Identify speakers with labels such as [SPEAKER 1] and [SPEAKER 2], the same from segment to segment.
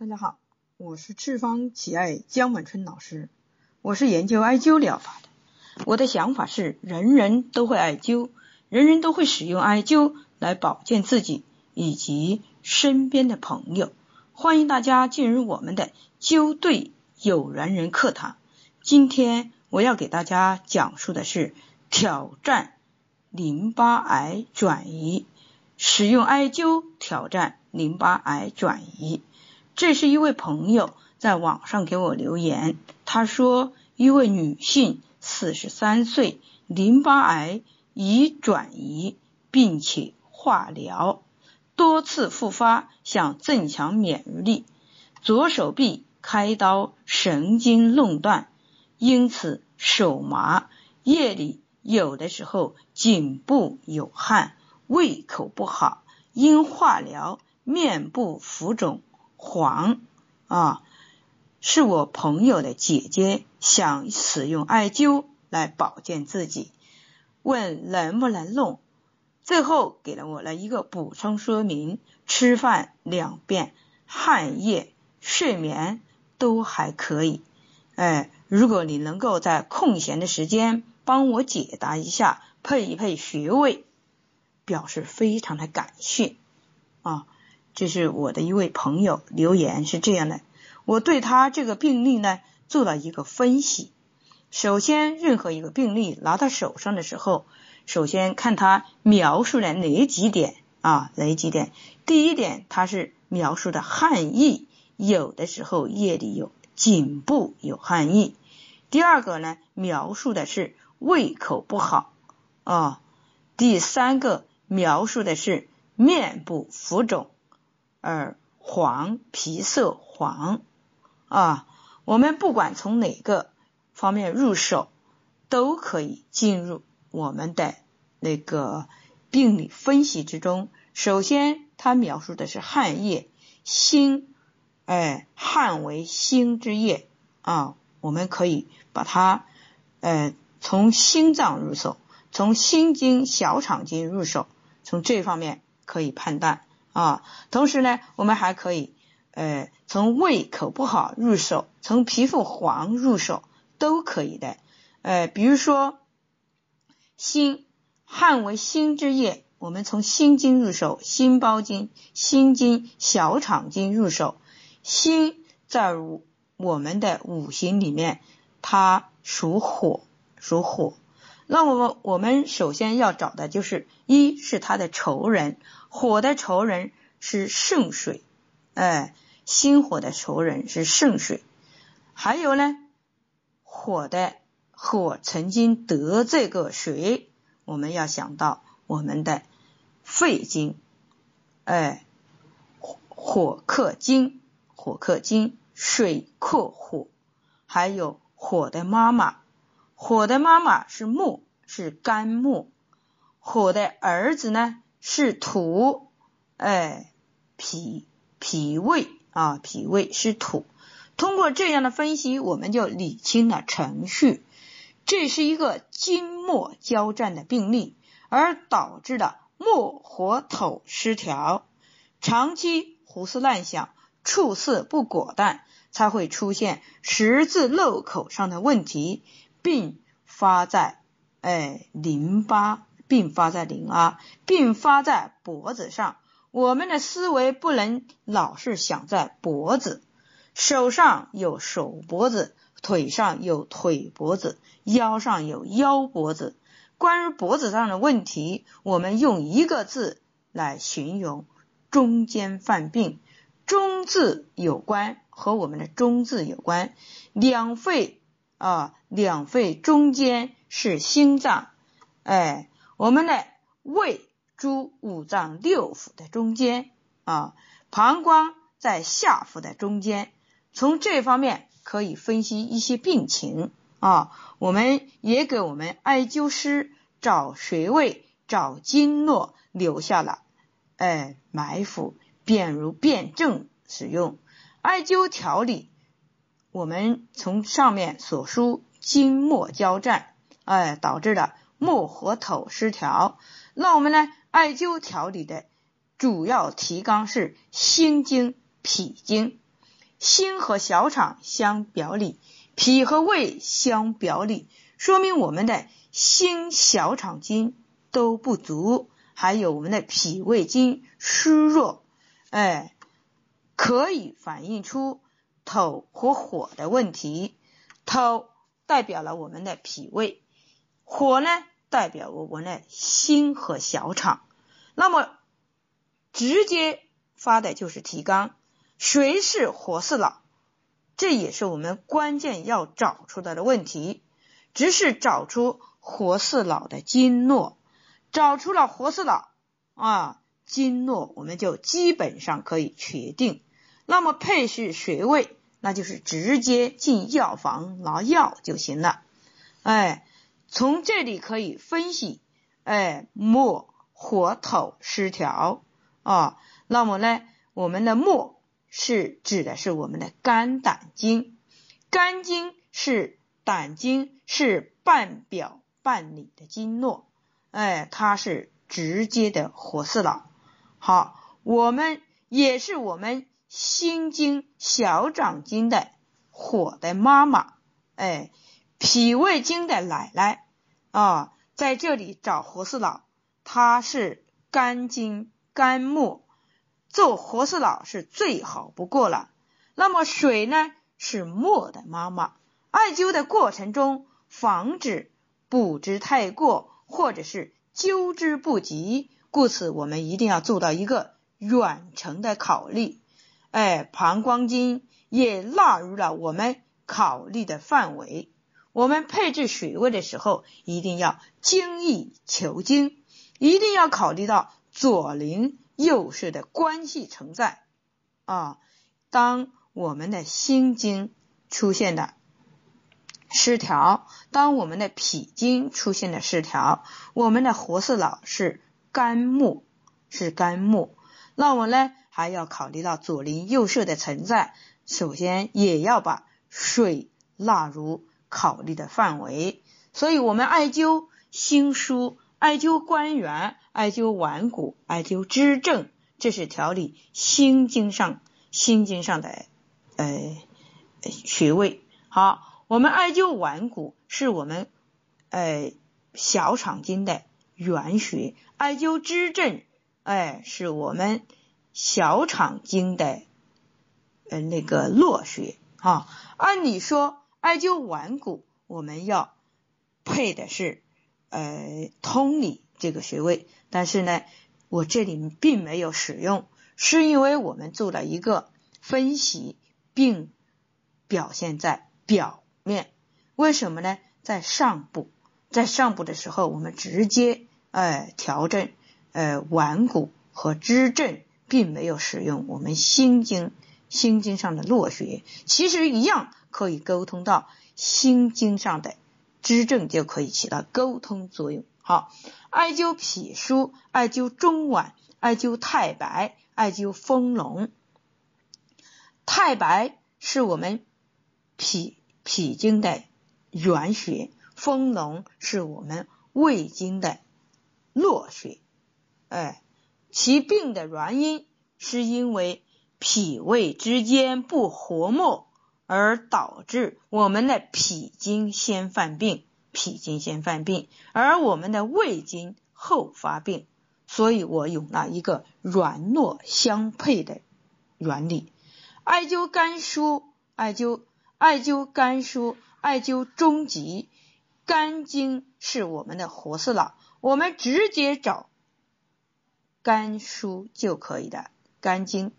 [SPEAKER 1] 大家好，我是赤方奇爱江晚春老师，我是研究艾灸疗法的。我的想法是，人人都会艾灸，人人都会使用艾灸来保健自己以及身边的朋友。欢迎大家进入我们的灸对有缘人课堂。今天我要给大家讲述的是挑战淋巴癌转移，使用艾灸挑战淋巴癌转移。这是一位朋友在网上给我留言，他说一位女性四十三岁，淋巴癌已转移，并且化疗多次复发，想增强免疫力，左手臂开刀神经弄断，因此手麻，夜里有的时候颈部有汗，胃口不好，因化疗面部浮肿。黄啊，是我朋友的姐姐，想使用艾灸来保健自己，问能不能弄。最后给了我了一个补充说明：吃饭两遍，汗液、睡眠都还可以。哎，如果你能够在空闲的时间帮我解答一下，配一配穴位，表示非常的感谢啊。这是我的一位朋友留言是这样的，我对他这个病例呢做了一个分析。首先，任何一个病例拿到手上的时候，首先看他描述了哪几点啊？哪几点？第一点，他是描述的汗意，有的时候夜里有颈部有汗意。第二个呢，描述的是胃口不好啊。第三个描述的是面部浮肿。而黄皮色黄啊，我们不管从哪个方面入手，都可以进入我们的那个病理分析之中。首先，它描述的是汗液，心，哎，汗为心之液啊，我们可以把它，呃，从心脏入手，从心经、小肠经入手，从这方面可以判断。啊，同时呢，我们还可以，呃，从胃口不好入手，从皮肤黄入手都可以的。呃，比如说心汗为心之液，我们从心经入手，心包经、心经、小肠经入手。心在我们的五行里面，它属火，属火。那我我们首先要找的就是一是他的仇人。火的仇人是圣水，哎，心火的仇人是圣水。还有呢，火的火曾经得罪过谁？我们要想到我们的肺经，哎，火克金，火克金，水克火。还有火的妈妈，火的妈妈是木，是肝木。火的儿子呢？是土，哎，脾脾胃啊，脾胃是土。通过这样的分析，我们就理清了程序。这是一个金木交战的病例，而导致的木火土失调，长期胡思乱想、处事不果断，才会出现十字路口上的问题，并发在哎淋巴。并发在淋巴，并发在脖子上。我们的思维不能老是想在脖子，手上有手脖子，腿上有腿脖子，腰上有腰脖子。关于脖子上的问题，我们用一个字来形容：中间犯病。中字有关，和我们的中字有关。两肺啊，两肺中间是心脏，哎。我们的胃诸五脏六腑的中间啊，膀胱在下腹的中间，从这方面可以分析一些病情啊。我们也给我们艾灸师找穴位、找经络留下了哎埋伏，便如辩证使用艾灸调理。我们从上面所述经脉交战，哎导致了。木火土失调，那我们呢？艾灸调理的主要提纲是心经、脾经。心和小肠相表里，脾和胃相表里，说明我们的心小肠经都不足，还有我们的脾胃经虚弱，哎，可以反映出头和火的问题。头代表了我们的脾胃，火呢代表我们的心和小肠。那么直接发的就是提纲，谁是火四老？这也是我们关键要找出来的问题。只是找出火四老的经络，找出了火四老啊经络，我们就基本上可以确定。那么配是穴位，那就是直接进药房拿药就行了。哎，从这里可以分析，哎，末。火土失调啊，那么呢，我们的末是指的是我们的肝胆经，肝经是胆经是半表半里的经络，哎，它是直接的火四老。好，我们也是我们心经小掌经的火的妈妈，哎，脾胃经的奶奶啊，在这里找火四老。它是肝经肝木，做活四老是最好不过了。那么水呢是木的妈妈。艾灸的过程中，防止补之太过，或者是灸之不及，故此我们一定要做到一个远程的考虑。哎，膀胱经也纳入了我们考虑的范围。我们配置穴位的时候，一定要精益求精。一定要考虑到左邻右舍的关系存在啊！当我们的心经出现的失调，当我们的脾经出现的失调，我们的活四老是肝木，是肝木，那我呢还要考虑到左邻右舍的存在，首先也要把水纳入考虑的范围，所以我们艾灸心腧。艾灸关元，艾灸腕骨，艾灸支正，这是调理心经上心经上的呃穴位。好，我们艾灸腕骨是我们呃小肠经的原穴，艾灸支正，哎，是我们小肠经的呃那个络穴。啊，按理说艾灸腕骨，我们要配的是。呃，通理这个穴位，但是呢，我这里并没有使用，是因为我们做了一个分析，并表现在表面。为什么呢？在上部，在上部的时候，我们直接呃调整呃腕骨和支正，并没有使用我们心经心经上的络穴，其实一样可以沟通到心经上的。支正就可以起到沟通作用。好，艾灸脾腧，艾灸中脘，艾灸太白，艾灸丰隆。太白是我们脾脾经的原穴，丰隆是我们胃经的络穴。哎，其病的原因是因为脾胃之间不和睦。而导致我们的脾经先犯病，脾经先犯病，而我们的胃经后发病。所以我用了一个软糯相配的原理。艾灸肝腧，艾灸艾灸肝腧，艾灸中极。肝经是我们的活色老，我们直接找肝腧就可以的。肝经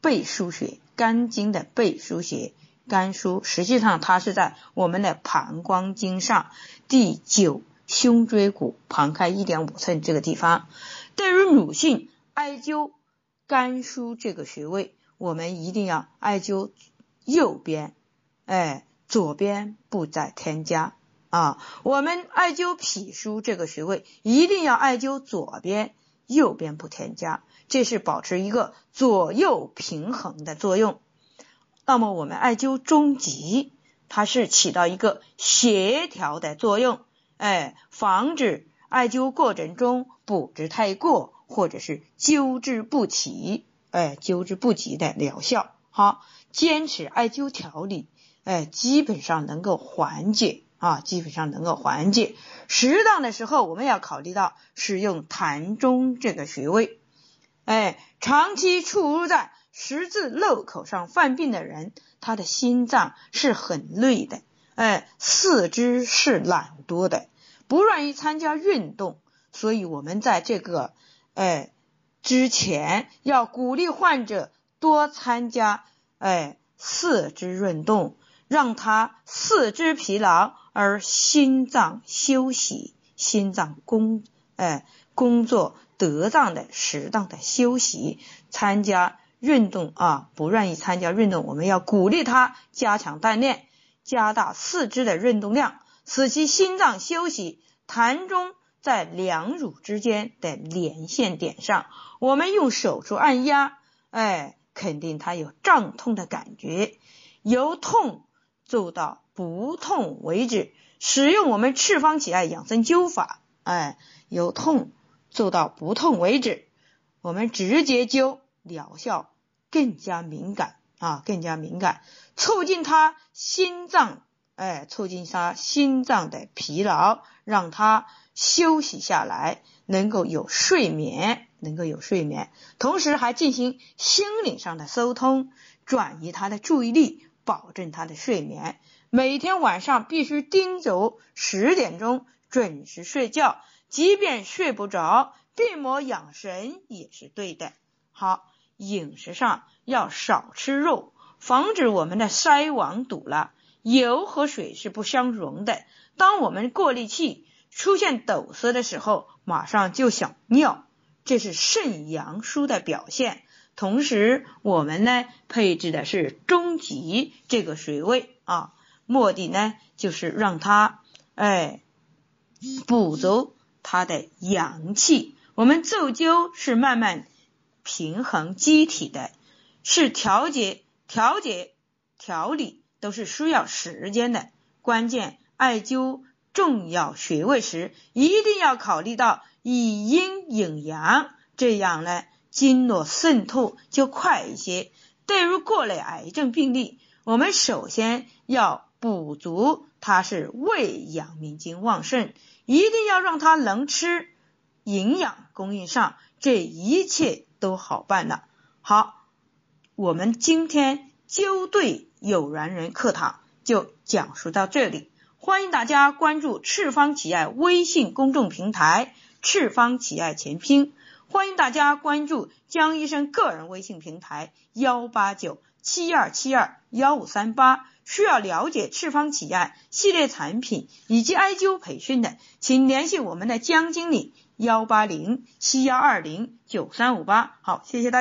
[SPEAKER 1] 背腧穴。肝经的背腧穴，肝腧实际上它是在我们的膀胱经上第九胸椎骨旁开一点五寸这个地方。对于女性艾灸肝腧这个穴位，我们一定要艾灸右边，哎，左边不再添加啊。我们艾灸脾腧这个穴位，一定要艾灸左边，右边不添加。这是保持一个左右平衡的作用。那么我们艾灸中极，它是起到一个协调的作用，哎，防止艾灸过程中补之太过，或者是灸之不齐，哎，灸之不及的疗效。好，坚持艾灸调理，哎，基本上能够缓解啊，基本上能够缓解。适当的时候，我们要考虑到使用膻中这个穴位。哎，长期处入在十字路口上犯病的人，他的心脏是很累的，哎，四肢是懒惰的，不愿意参加运动。所以，我们在这个哎之前要鼓励患者多参加哎四肢运动，让他四肢疲劳而心脏休息，心脏工哎工作。得当的、适当的休息，参加运动啊，不愿意参加运动，我们要鼓励他加强锻炼，加大四肢的运动量，使其心脏休息。痰中在两乳之间的连线点上，我们用手处按压，哎，肯定他有胀痛的感觉，由痛做到不痛为止。使用我们赤方起爱养生灸法，哎，由痛。做到不痛为止，我们直接灸疗效更加敏感啊，更加敏感，促进他心脏，哎，促进他心脏的疲劳，让他休息下来，能够有睡眠，能够有睡眠，同时还进行心灵上的疏通，转移他的注意力，保证他的睡眠。每天晚上必须叮嘱十点钟准时睡觉。即便睡不着，闭目养神也是对的。好，饮食上要少吃肉，防止我们的筛网堵了。油和水是不相容的。当我们过滤器出现堵塞的时候，马上就想尿，这是肾阳虚的表现。同时，我们呢配置的是中极这个穴位啊，目的呢就是让它哎补足。它的阳气，我们奏灸是慢慢平衡机体的，是调节、调节、调理都是需要时间的。关键艾灸重要穴位时，一定要考虑到以阴引阳，这样呢经络渗透就快一些。对于各类癌症病例，我们首先要补足，它是胃阳明经旺盛。一定要让他能吃，营养供应上，这一切都好办了。好，我们今天灸对有缘人课堂就讲述到这里，欢迎大家关注赤方企业微信公众平台“赤方企业前拼”，欢迎大家关注江医生个人微信平台幺八九七二七二幺五三八。需要了解赤方企业系列产品以及艾灸培训的，请联系我们的江经理幺八零七幺二零九三五八。好，谢谢大家。